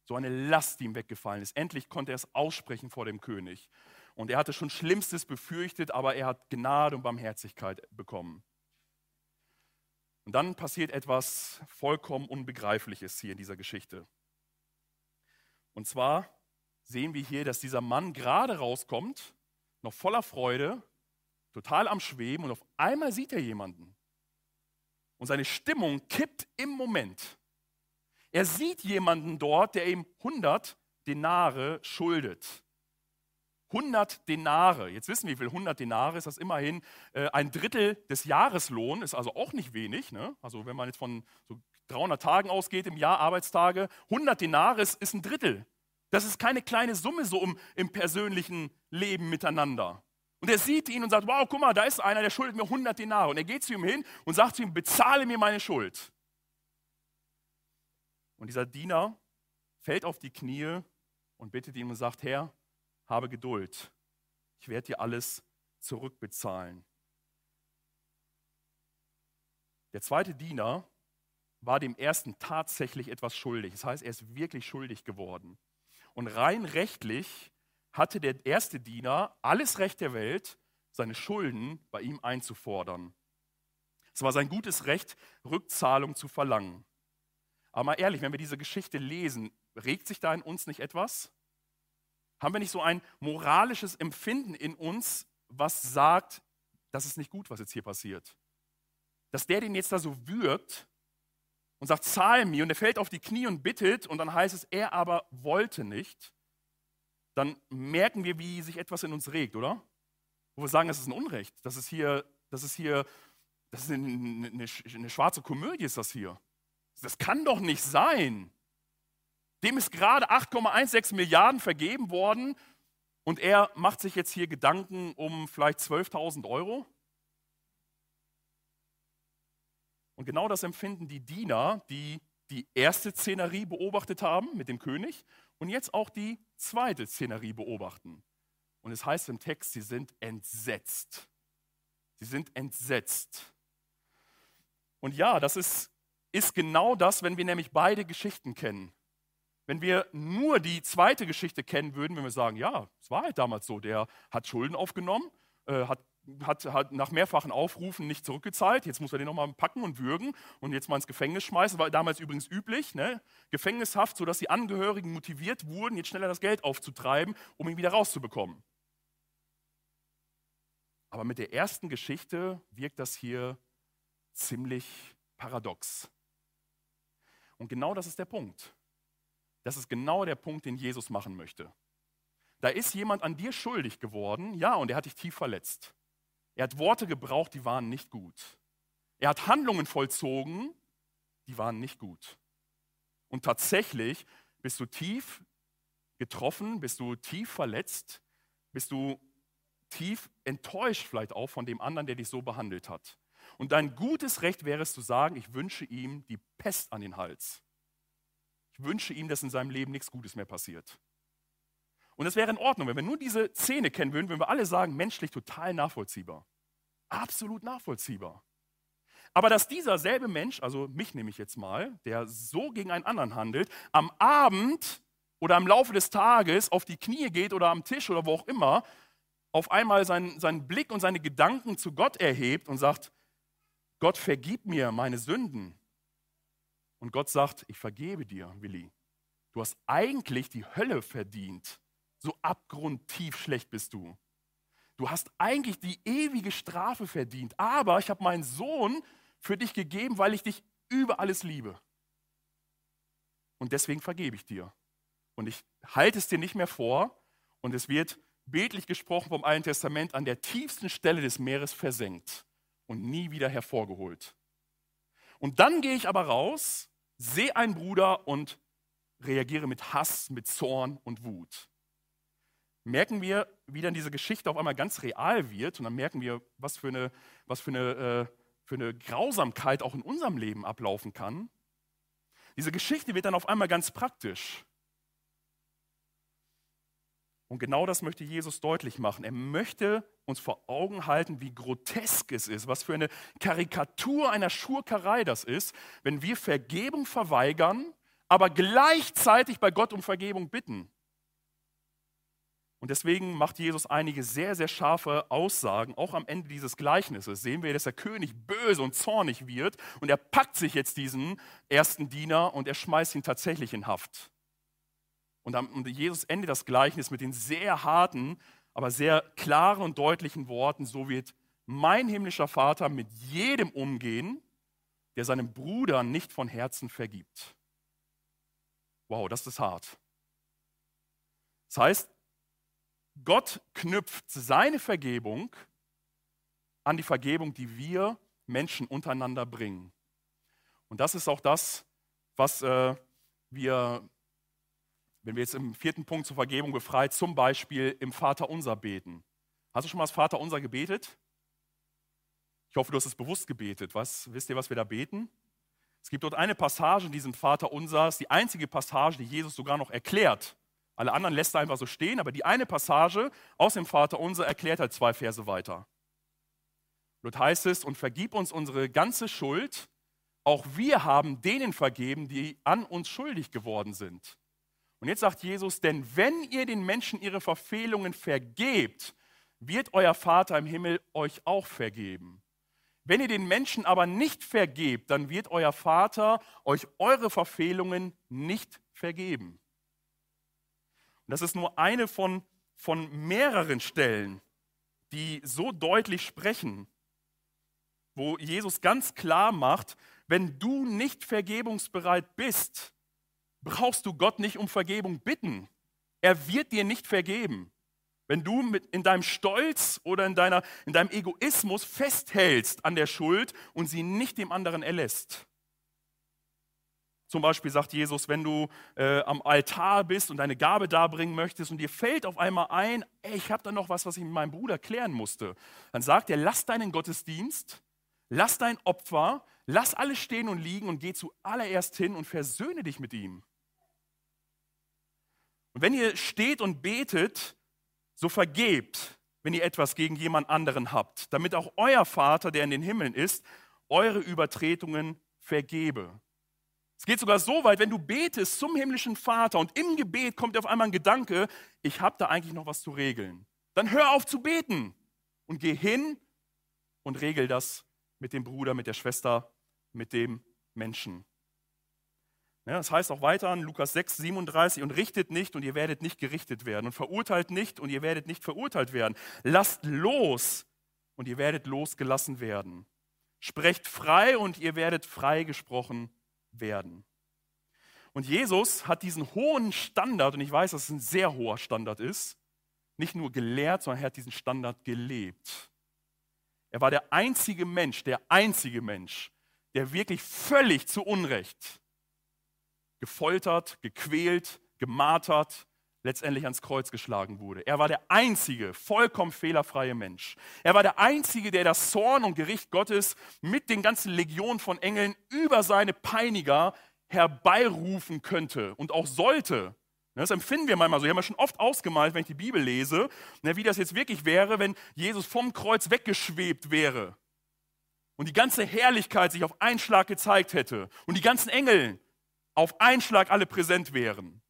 So eine Last, die ihm weggefallen ist. Endlich konnte er es aussprechen vor dem König. Und er hatte schon Schlimmstes befürchtet, aber er hat Gnade und Barmherzigkeit bekommen. Und dann passiert etwas vollkommen Unbegreifliches hier in dieser Geschichte. Und zwar sehen wir hier, dass dieser Mann gerade rauskommt, noch voller Freude, total am Schweben und auf einmal sieht er jemanden. Und seine Stimmung kippt im Moment. Er sieht jemanden dort, der ihm 100 Denare schuldet. 100 Denare. Jetzt wissen wir, wie viel 100 Denare ist. Das immerhin äh, ein Drittel des Jahreslohns. Ist also auch nicht wenig. Ne? Also wenn man jetzt von so 300 Tagen ausgeht im Jahr Arbeitstage, 100 Denare ist, ist ein Drittel. Das ist keine kleine Summe so im, im persönlichen Leben miteinander. Und er sieht ihn und sagt, wow, guck mal, da ist einer, der schuldet mir 100 Denare. Und er geht zu ihm hin und sagt zu ihm, bezahle mir meine Schuld. Und dieser Diener fällt auf die Knie und bittet ihn und sagt, Herr, habe Geduld. Ich werde dir alles zurückbezahlen. Der zweite Diener war dem ersten tatsächlich etwas schuldig. Das heißt, er ist wirklich schuldig geworden. Und rein rechtlich hatte der erste Diener alles Recht der Welt, seine Schulden bei ihm einzufordern. Es war sein gutes Recht, Rückzahlung zu verlangen. Aber mal ehrlich, wenn wir diese Geschichte lesen, regt sich da in uns nicht etwas? Haben wir nicht so ein moralisches Empfinden in uns, was sagt, das ist nicht gut, was jetzt hier passiert? Dass der den jetzt da so würgt und sagt, zahl mir, und er fällt auf die Knie und bittet, und dann heißt es, er aber wollte nicht dann merken wir, wie sich etwas in uns regt, oder? Wo wir sagen, das ist ein Unrecht, das ist hier, das ist hier, das ist eine, eine, eine schwarze Komödie, ist das hier. Das kann doch nicht sein. Dem ist gerade 8,16 Milliarden vergeben worden und er macht sich jetzt hier Gedanken um vielleicht 12.000 Euro. Und genau das empfinden die Diener, die die erste Szenerie beobachtet haben mit dem König und jetzt auch die zweite Szenerie beobachten. Und es heißt im Text, sie sind entsetzt. Sie sind entsetzt. Und ja, das ist, ist genau das, wenn wir nämlich beide Geschichten kennen. Wenn wir nur die zweite Geschichte kennen würden, wenn wir sagen, ja, es war halt damals so, der hat Schulden aufgenommen, äh, hat hat, hat nach mehrfachen Aufrufen nicht zurückgezahlt. Jetzt muss er den nochmal packen und würgen und jetzt mal ins Gefängnis schmeißen. War damals übrigens üblich, ne? Gefängnishaft, sodass die Angehörigen motiviert wurden, jetzt schneller das Geld aufzutreiben, um ihn wieder rauszubekommen. Aber mit der ersten Geschichte wirkt das hier ziemlich paradox. Und genau das ist der Punkt. Das ist genau der Punkt, den Jesus machen möchte. Da ist jemand an dir schuldig geworden, ja, und er hat dich tief verletzt. Er hat Worte gebraucht, die waren nicht gut. Er hat Handlungen vollzogen, die waren nicht gut. Und tatsächlich bist du tief getroffen, bist du tief verletzt, bist du tief enttäuscht vielleicht auch von dem anderen, der dich so behandelt hat. Und dein gutes Recht wäre es zu sagen, ich wünsche ihm die Pest an den Hals. Ich wünsche ihm, dass in seinem Leben nichts Gutes mehr passiert. Und es wäre in Ordnung, wenn wir nur diese Szene kennen würden, würden wir alle sagen, menschlich total nachvollziehbar. Absolut nachvollziehbar. Aber dass dieser selbe Mensch, also mich nehme ich jetzt mal, der so gegen einen anderen handelt, am Abend oder im Laufe des Tages auf die Knie geht oder am Tisch oder wo auch immer, auf einmal seinen, seinen Blick und seine Gedanken zu Gott erhebt und sagt, Gott, vergib mir meine Sünden. Und Gott sagt, ich vergebe dir, Willi. Du hast eigentlich die Hölle verdient. So abgrundtief schlecht bist du. Du hast eigentlich die ewige Strafe verdient, aber ich habe meinen Sohn für dich gegeben, weil ich dich über alles liebe. Und deswegen vergebe ich dir. Und ich halte es dir nicht mehr vor und es wird bildlich gesprochen vom Alten Testament an der tiefsten Stelle des Meeres versenkt und nie wieder hervorgeholt. Und dann gehe ich aber raus, sehe einen Bruder und reagiere mit Hass, mit Zorn und Wut. Merken wir, wie dann diese Geschichte auf einmal ganz real wird und dann merken wir, was für eine, was für eine äh, für eine Grausamkeit auch in unserem Leben ablaufen kann. Diese Geschichte wird dann auf einmal ganz praktisch. Und genau das möchte Jesus deutlich machen. Er möchte uns vor Augen halten, wie grotesk es ist, was für eine Karikatur einer Schurkerei das ist, wenn wir Vergebung verweigern, aber gleichzeitig bei Gott um Vergebung bitten. Und deswegen macht Jesus einige sehr, sehr scharfe Aussagen. Auch am Ende dieses Gleichnisses sehen wir, dass der König böse und zornig wird und er packt sich jetzt diesen ersten Diener und er schmeißt ihn tatsächlich in Haft. Und Jesus endet das Gleichnis mit den sehr harten, aber sehr klaren und deutlichen Worten, so wird mein himmlischer Vater mit jedem umgehen, der seinem Bruder nicht von Herzen vergibt. Wow, das ist hart. Das heißt, Gott knüpft seine Vergebung an die Vergebung, die wir Menschen untereinander bringen. Und das ist auch das, was äh, wir, wenn wir jetzt im vierten Punkt zur Vergebung befreit, zum Beispiel im Vater unser beten. Hast du schon mal das Vater unser gebetet? Ich hoffe, du hast es bewusst gebetet. Was, wisst ihr, was wir da beten? Es gibt dort eine Passage in diesem Vater unser, die einzige Passage, die Jesus sogar noch erklärt. Alle anderen lässt er einfach so stehen, aber die eine Passage aus dem Vater unser erklärt halt zwei Verse weiter. Dort heißt es, und vergib uns unsere ganze Schuld, auch wir haben denen vergeben, die an uns schuldig geworden sind. Und jetzt sagt Jesus, denn wenn ihr den Menschen ihre Verfehlungen vergebt, wird euer Vater im Himmel euch auch vergeben. Wenn ihr den Menschen aber nicht vergebt, dann wird euer Vater euch eure Verfehlungen nicht vergeben. Das ist nur eine von, von mehreren Stellen, die so deutlich sprechen, wo Jesus ganz klar macht, wenn du nicht vergebungsbereit bist, brauchst du Gott nicht um Vergebung bitten. Er wird dir nicht vergeben. Wenn du mit in deinem Stolz oder in, deiner, in deinem Egoismus festhältst an der Schuld und sie nicht dem anderen erlässt. Zum Beispiel sagt Jesus, wenn du äh, am Altar bist und deine Gabe darbringen möchtest und dir fällt auf einmal ein, ey, ich habe da noch was, was ich mit meinem Bruder klären musste, dann sagt er, lass deinen Gottesdienst, lass dein Opfer, lass alles stehen und liegen und geh zuallererst hin und versöhne dich mit ihm. Und wenn ihr steht und betet, so vergebt, wenn ihr etwas gegen jemand anderen habt, damit auch euer Vater, der in den Himmeln ist, eure Übertretungen vergebe. Es geht sogar so weit, wenn du betest zum himmlischen Vater und im Gebet kommt dir auf einmal ein Gedanke, ich habe da eigentlich noch was zu regeln. Dann hör auf zu beten und geh hin und regel das mit dem Bruder, mit der Schwester, mit dem Menschen. Ja, das heißt auch weiter in Lukas 6, 37, und richtet nicht und ihr werdet nicht gerichtet werden und verurteilt nicht und ihr werdet nicht verurteilt werden. Lasst los und ihr werdet losgelassen werden. Sprecht frei und ihr werdet freigesprochen werden werden. Und Jesus hat diesen hohen Standard, und ich weiß, dass es ein sehr hoher Standard ist, nicht nur gelehrt, sondern er hat diesen Standard gelebt. Er war der einzige Mensch, der einzige Mensch, der wirklich völlig zu Unrecht gefoltert, gequält, gemartert, letztendlich ans Kreuz geschlagen wurde. Er war der einzige, vollkommen fehlerfreie Mensch. Er war der einzige, der das Zorn und Gericht Gottes mit den ganzen Legionen von Engeln über seine Peiniger herbeirufen könnte und auch sollte. Das empfinden wir manchmal so. Ich habe mir schon oft ausgemalt, wenn ich die Bibel lese, ne, wie das jetzt wirklich wäre, wenn Jesus vom Kreuz weggeschwebt wäre und die ganze Herrlichkeit sich auf einen Schlag gezeigt hätte und die ganzen Engel auf einen Schlag alle präsent wären.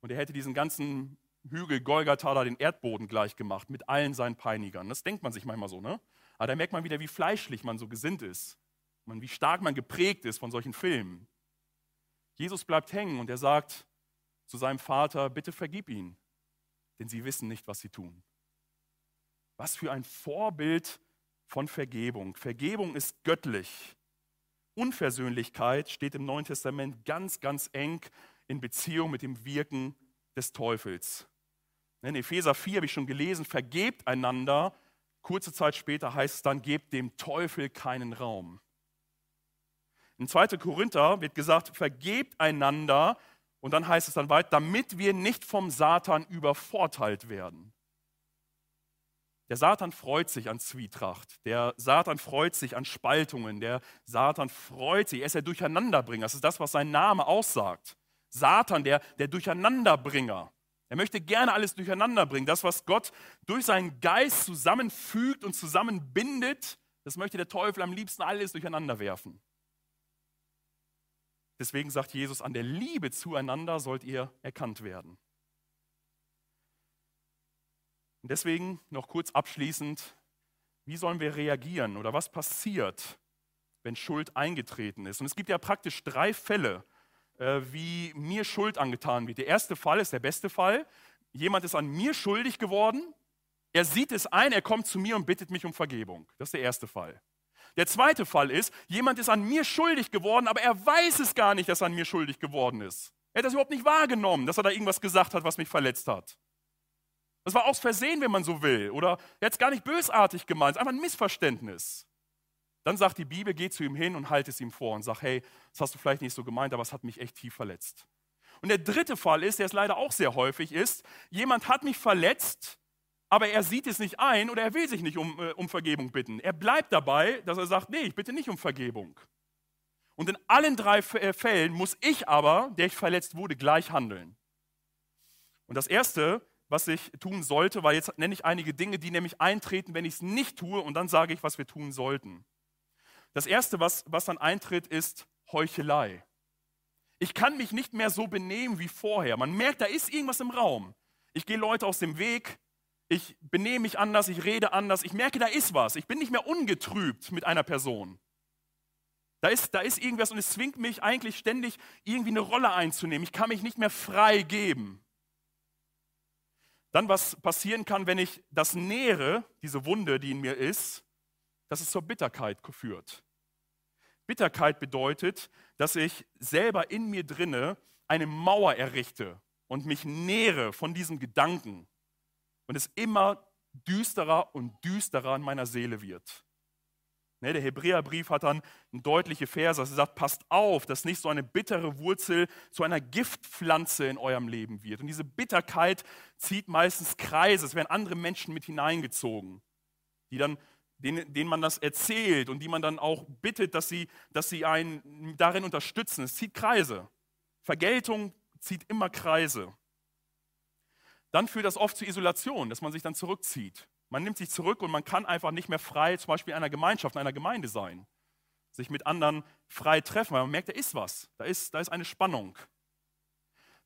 Und er hätte diesen ganzen Hügel Golgatha da den Erdboden gleich gemacht mit allen seinen Peinigern. Das denkt man sich manchmal so, ne? Aber da merkt man wieder, wie fleischlich man so gesinnt ist. Man, wie stark man geprägt ist von solchen Filmen. Jesus bleibt hängen und er sagt zu seinem Vater, bitte vergib ihn, denn sie wissen nicht, was sie tun. Was für ein Vorbild von Vergebung. Vergebung ist göttlich. Unversöhnlichkeit steht im Neuen Testament ganz, ganz eng in Beziehung mit dem Wirken des Teufels. In Epheser 4 habe ich schon gelesen, vergebt einander. Kurze Zeit später heißt es dann, gebt dem Teufel keinen Raum. In 2. Korinther wird gesagt, vergebt einander. Und dann heißt es dann weiter, damit wir nicht vom Satan übervorteilt werden. Der Satan freut sich an Zwietracht. Der Satan freut sich an Spaltungen. Der Satan freut sich. Er ist der Durcheinanderbringer. Das ist das, was sein Name aussagt. Satan, der, der Durcheinanderbringer. Er möchte gerne alles durcheinander bringen. Das, was Gott durch seinen Geist zusammenfügt und zusammenbindet, das möchte der Teufel am liebsten alles durcheinander werfen. Deswegen sagt Jesus, an der Liebe zueinander sollt ihr erkannt werden. Und deswegen noch kurz abschließend, wie sollen wir reagieren oder was passiert, wenn Schuld eingetreten ist? Und es gibt ja praktisch drei Fälle, wie mir Schuld angetan wird. Der erste Fall ist der beste Fall. Jemand ist an mir schuldig geworden. Er sieht es ein, er kommt zu mir und bittet mich um Vergebung. Das ist der erste Fall. Der zweite Fall ist, jemand ist an mir schuldig geworden, aber er weiß es gar nicht, dass er an mir schuldig geworden ist. Er hat das überhaupt nicht wahrgenommen, dass er da irgendwas gesagt hat, was mich verletzt hat. Das war aus Versehen, wenn man so will. Oder er hat es gar nicht bösartig gemeint, es ist einfach ein Missverständnis. Dann sagt die Bibel, geh zu ihm hin und halt es ihm vor und sag, hey, das hast du vielleicht nicht so gemeint, aber es hat mich echt tief verletzt. Und der dritte Fall ist, der es leider auch sehr häufig ist, jemand hat mich verletzt, aber er sieht es nicht ein oder er will sich nicht um, äh, um Vergebung bitten. Er bleibt dabei, dass er sagt, nee, ich bitte nicht um Vergebung. Und in allen drei äh, Fällen muss ich aber, der ich verletzt wurde, gleich handeln. Und das Erste, was ich tun sollte, weil jetzt nenne ich einige Dinge, die nämlich eintreten, wenn ich es nicht tue und dann sage ich, was wir tun sollten. Das Erste, was, was dann eintritt, ist Heuchelei. Ich kann mich nicht mehr so benehmen wie vorher. Man merkt, da ist irgendwas im Raum. Ich gehe Leute aus dem Weg, ich benehme mich anders, ich rede anders, ich merke, da ist was. Ich bin nicht mehr ungetrübt mit einer Person. Da ist, da ist irgendwas und es zwingt mich eigentlich ständig irgendwie eine Rolle einzunehmen. Ich kann mich nicht mehr frei geben. Dann, was passieren kann, wenn ich das nähere, diese Wunde, die in mir ist, dass es zur Bitterkeit führt. Bitterkeit bedeutet, dass ich selber in mir drinne eine Mauer errichte und mich nähere von diesem Gedanken und es immer düsterer und düsterer in meiner Seele wird. Ne, der Hebräerbrief hat dann deutliche Verse, also er sagt, passt auf, dass nicht so eine bittere Wurzel zu einer Giftpflanze in eurem Leben wird. Und diese Bitterkeit zieht meistens Kreise, es werden andere Menschen mit hineingezogen, die dann, denen, denen man das erzählt und die man dann auch bittet, dass sie, dass sie einen darin unterstützen. Es zieht Kreise. Vergeltung zieht immer Kreise. Dann führt das oft zur Isolation, dass man sich dann zurückzieht. Man nimmt sich zurück und man kann einfach nicht mehr frei, zum Beispiel in einer Gemeinschaft, in einer Gemeinde sein. Sich mit anderen frei treffen, weil man merkt, da ist was, da ist, da ist eine Spannung.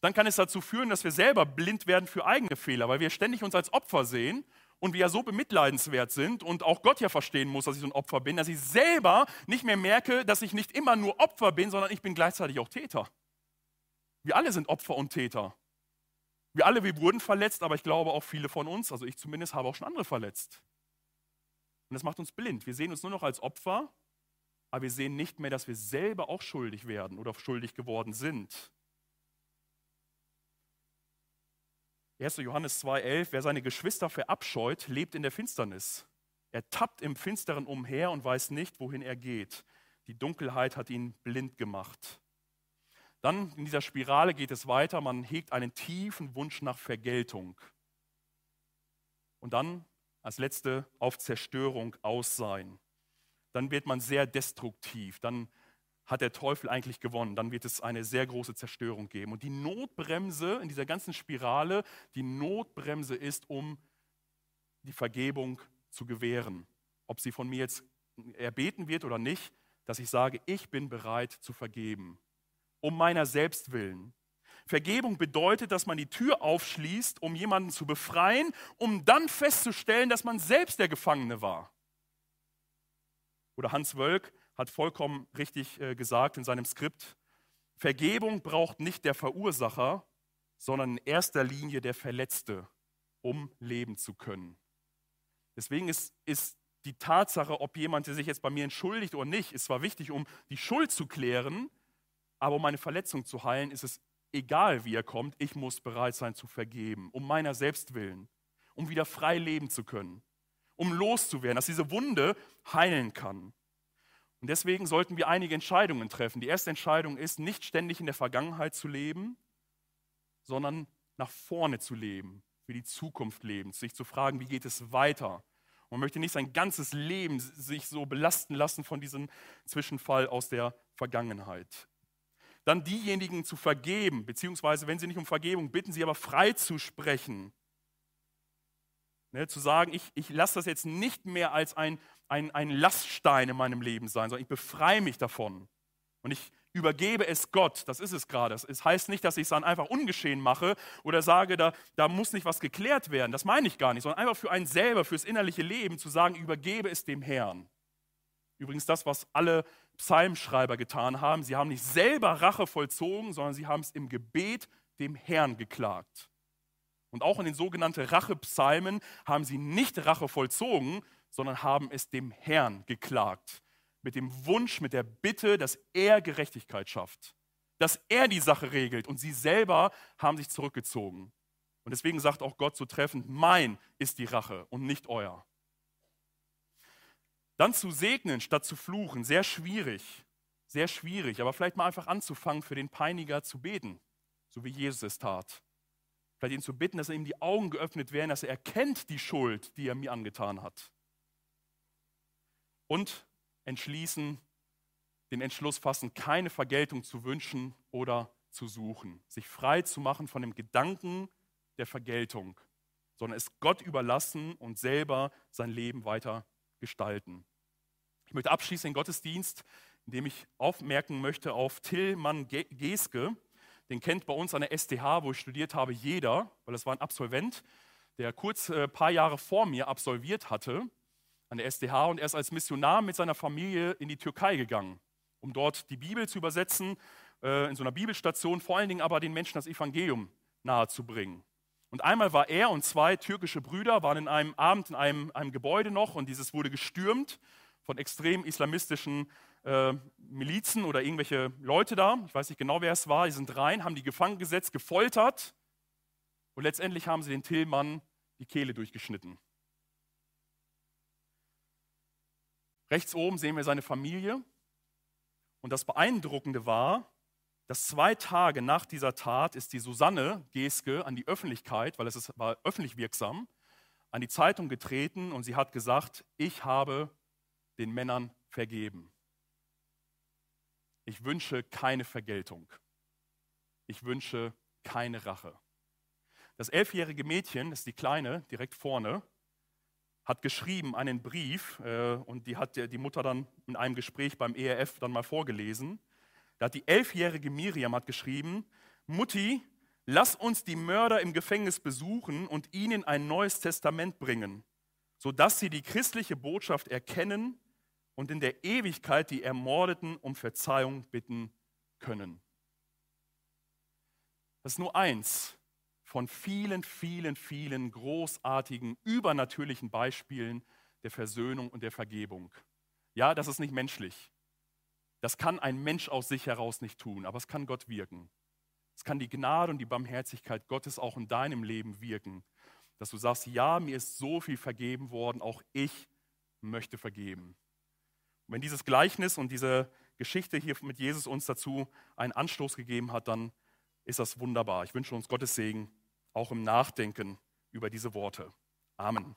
Dann kann es dazu führen, dass wir selber blind werden für eigene Fehler, weil wir ständig uns als Opfer sehen und wir ja so bemitleidenswert sind und auch Gott ja verstehen muss, dass ich so ein Opfer bin, dass ich selber nicht mehr merke, dass ich nicht immer nur Opfer bin, sondern ich bin gleichzeitig auch Täter. Wir alle sind Opfer und Täter. Wir alle, wir wurden verletzt, aber ich glaube auch viele von uns, also ich zumindest, habe auch schon andere verletzt. Und das macht uns blind. Wir sehen uns nur noch als Opfer, aber wir sehen nicht mehr, dass wir selber auch schuldig werden oder schuldig geworden sind. 1. Johannes 2,11, wer seine Geschwister verabscheut, lebt in der Finsternis. Er tappt im Finsteren umher und weiß nicht, wohin er geht. Die Dunkelheit hat ihn blind gemacht. Dann in dieser Spirale geht es weiter, man hegt einen tiefen Wunsch nach Vergeltung. Und dann als letzte auf Zerstörung aus sein. Dann wird man sehr destruktiv, dann hat der Teufel eigentlich gewonnen, dann wird es eine sehr große Zerstörung geben. Und die Notbremse in dieser ganzen Spirale, die Notbremse ist, um die Vergebung zu gewähren. Ob sie von mir jetzt erbeten wird oder nicht, dass ich sage, ich bin bereit zu vergeben um meiner selbst willen. Vergebung bedeutet, dass man die Tür aufschließt, um jemanden zu befreien, um dann festzustellen, dass man selbst der Gefangene war. Oder Hans Wölk hat vollkommen richtig äh, gesagt in seinem Skript, Vergebung braucht nicht der Verursacher, sondern in erster Linie der Verletzte, um leben zu können. Deswegen ist, ist die Tatsache, ob jemand sich jetzt bei mir entschuldigt oder nicht, ist zwar wichtig, um die Schuld zu klären, aber um meine Verletzung zu heilen, ist es egal, wie er kommt, ich muss bereit sein zu vergeben, um meiner selbst willen, um wieder frei leben zu können, um loszuwerden, dass diese Wunde heilen kann. Und deswegen sollten wir einige Entscheidungen treffen. Die erste Entscheidung ist, nicht ständig in der Vergangenheit zu leben, sondern nach vorne zu leben, für die Zukunft leben, sich zu fragen, wie geht es weiter. man möchte nicht sein ganzes Leben sich so belasten lassen von diesem Zwischenfall aus der Vergangenheit dann diejenigen zu vergeben, beziehungsweise wenn sie nicht um Vergebung bitten, sie aber frei zu sprechen. Ne, zu sagen, ich, ich lasse das jetzt nicht mehr als ein, ein, ein Laststein in meinem Leben sein, sondern ich befreie mich davon. Und ich übergebe es Gott, das ist es gerade. Es heißt nicht, dass ich es dann einfach ungeschehen mache oder sage, da, da muss nicht was geklärt werden. Das meine ich gar nicht, sondern einfach für einen selber, fürs innerliche Leben zu sagen, übergebe es dem Herrn. Übrigens das, was alle Psalmschreiber getan haben. Sie haben nicht selber Rache vollzogen, sondern sie haben es im Gebet dem Herrn geklagt. Und auch in den sogenannten Rachepsalmen haben sie nicht Rache vollzogen, sondern haben es dem Herrn geklagt. Mit dem Wunsch, mit der Bitte, dass er Gerechtigkeit schafft. Dass er die Sache regelt. Und sie selber haben sich zurückgezogen. Und deswegen sagt auch Gott so treffend, mein ist die Rache und nicht euer. Dann zu segnen statt zu fluchen, sehr schwierig, sehr schwierig, aber vielleicht mal einfach anzufangen, für den Peiniger zu beten, so wie Jesus es tat. Vielleicht ihn zu bitten, dass ihm die Augen geöffnet werden, dass er erkennt die Schuld, die er mir angetan hat. Und entschließen, den Entschluss fassen, keine Vergeltung zu wünschen oder zu suchen. Sich frei zu machen von dem Gedanken der Vergeltung, sondern es Gott überlassen und selber sein Leben weiter gestalten. Ich möchte abschließen den Gottesdienst, indem ich aufmerken möchte auf Tillmann Geske. Den kennt bei uns an der STH, wo ich studiert habe, jeder, weil das war ein Absolvent, der kurz ein äh, paar Jahre vor mir absolviert hatte an der STH und er ist als Missionar mit seiner Familie in die Türkei gegangen, um dort die Bibel zu übersetzen, äh, in so einer Bibelstation, vor allen Dingen aber den Menschen das Evangelium nahezubringen. Und einmal war er und zwei türkische Brüder, waren in einem Abend in einem, einem Gebäude noch und dieses wurde gestürmt von extrem islamistischen äh, Milizen oder irgendwelche Leute da. Ich weiß nicht genau, wer es war. Die sind rein, haben die gefangen gesetzt, gefoltert und letztendlich haben sie den Tillmann die Kehle durchgeschnitten. Rechts oben sehen wir seine Familie. Und das Beeindruckende war, dass zwei Tage nach dieser Tat ist die Susanne Geske an die Öffentlichkeit, weil es war öffentlich wirksam, an die Zeitung getreten und sie hat gesagt, ich habe den Männern vergeben. Ich wünsche keine Vergeltung. Ich wünsche keine Rache. Das elfjährige Mädchen, das ist die Kleine, direkt vorne, hat geschrieben einen Brief äh, und die hat die Mutter dann in einem Gespräch beim ERF dann mal vorgelesen. Da hat die elfjährige Miriam hat geschrieben, Mutti, lass uns die Mörder im Gefängnis besuchen und ihnen ein neues Testament bringen, sodass sie die christliche Botschaft erkennen und in der Ewigkeit die Ermordeten um Verzeihung bitten können. Das ist nur eins von vielen, vielen, vielen großartigen, übernatürlichen Beispielen der Versöhnung und der Vergebung. Ja, das ist nicht menschlich. Das kann ein Mensch aus sich heraus nicht tun, aber es kann Gott wirken. Es kann die Gnade und die Barmherzigkeit Gottes auch in deinem Leben wirken, dass du sagst, ja, mir ist so viel vergeben worden, auch ich möchte vergeben. Und wenn dieses Gleichnis und diese Geschichte hier mit Jesus uns dazu einen Anstoß gegeben hat, dann ist das wunderbar. Ich wünsche uns Gottes Segen, auch im Nachdenken über diese Worte. Amen.